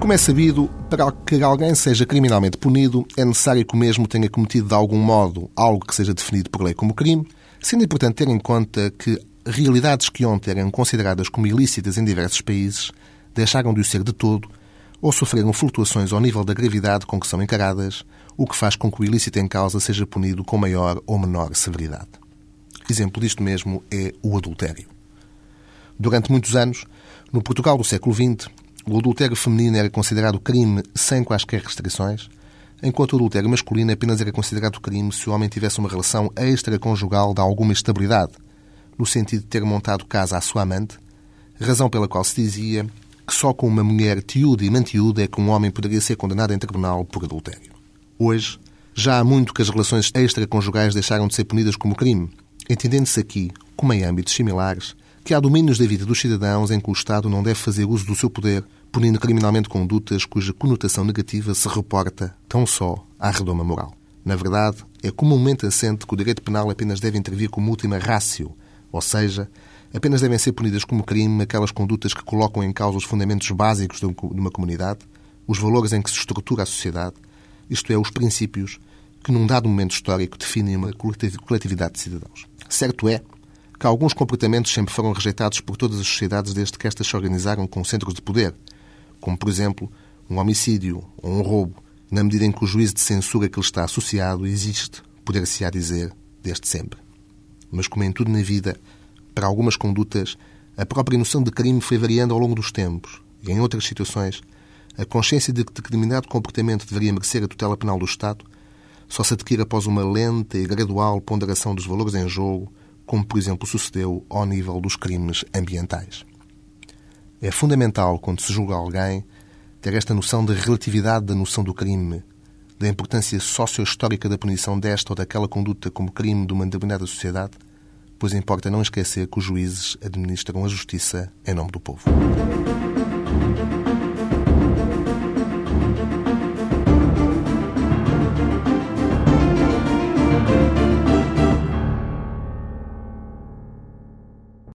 Como é sabido, para que alguém seja criminalmente punido, é necessário que o mesmo tenha cometido de algum modo algo que seja definido por lei como crime, sendo importante ter em conta que realidades que ontem eram consideradas como ilícitas em diversos países deixaram de o ser de todo ou sofreram flutuações ao nível da gravidade com que são encaradas, o que faz com que o ilícito em causa seja punido com maior ou menor severidade. Exemplo disto mesmo é o adultério. Durante muitos anos, no Portugal do século XX, o adultério feminino era considerado crime sem quaisquer restrições, enquanto o adultério masculino apenas era considerado crime se o homem tivesse uma relação extraconjugal de alguma estabilidade, no sentido de ter montado casa à sua amante, razão pela qual se dizia que só com uma mulher tiúda e mantiúda é que um homem poderia ser condenado em tribunal por adultério. Hoje, já há muito que as relações extraconjugais deixaram de ser punidas como crime, entendendo-se aqui, como em âmbitos similares, que há domínios da vida dos cidadãos em que o Estado não deve fazer uso do seu poder, punindo criminalmente condutas cuja conotação negativa se reporta tão só à redoma moral. Na verdade, é comumente assente que o direito penal apenas deve intervir como última rácio, ou seja, Apenas devem ser punidas como crime aquelas condutas que colocam em causa os fundamentos básicos de uma comunidade, os valores em que se estrutura a sociedade, isto é, os princípios que num dado momento histórico definem uma coletividade de cidadãos. Certo é que alguns comportamentos sempre foram rejeitados por todas as sociedades desde que estas se organizaram com centros de poder, como, por exemplo, um homicídio ou um roubo, na medida em que o juízo de censura que lhe está associado existe, poder-se-á dizer, desde sempre. Mas, como em tudo na vida, para algumas condutas, a própria noção de crime foi variando ao longo dos tempos e, em outras situações, a consciência de que determinado comportamento deveria merecer a tutela penal do Estado só se adquire após uma lenta e gradual ponderação dos valores em jogo, como, por exemplo, sucedeu ao nível dos crimes ambientais. É fundamental, quando se julga alguém, ter esta noção de relatividade da noção do crime, da importância socio-histórica da punição desta ou daquela conduta como crime de uma determinada sociedade, pois importa não esquecer que os juízes administram a justiça em nome do povo.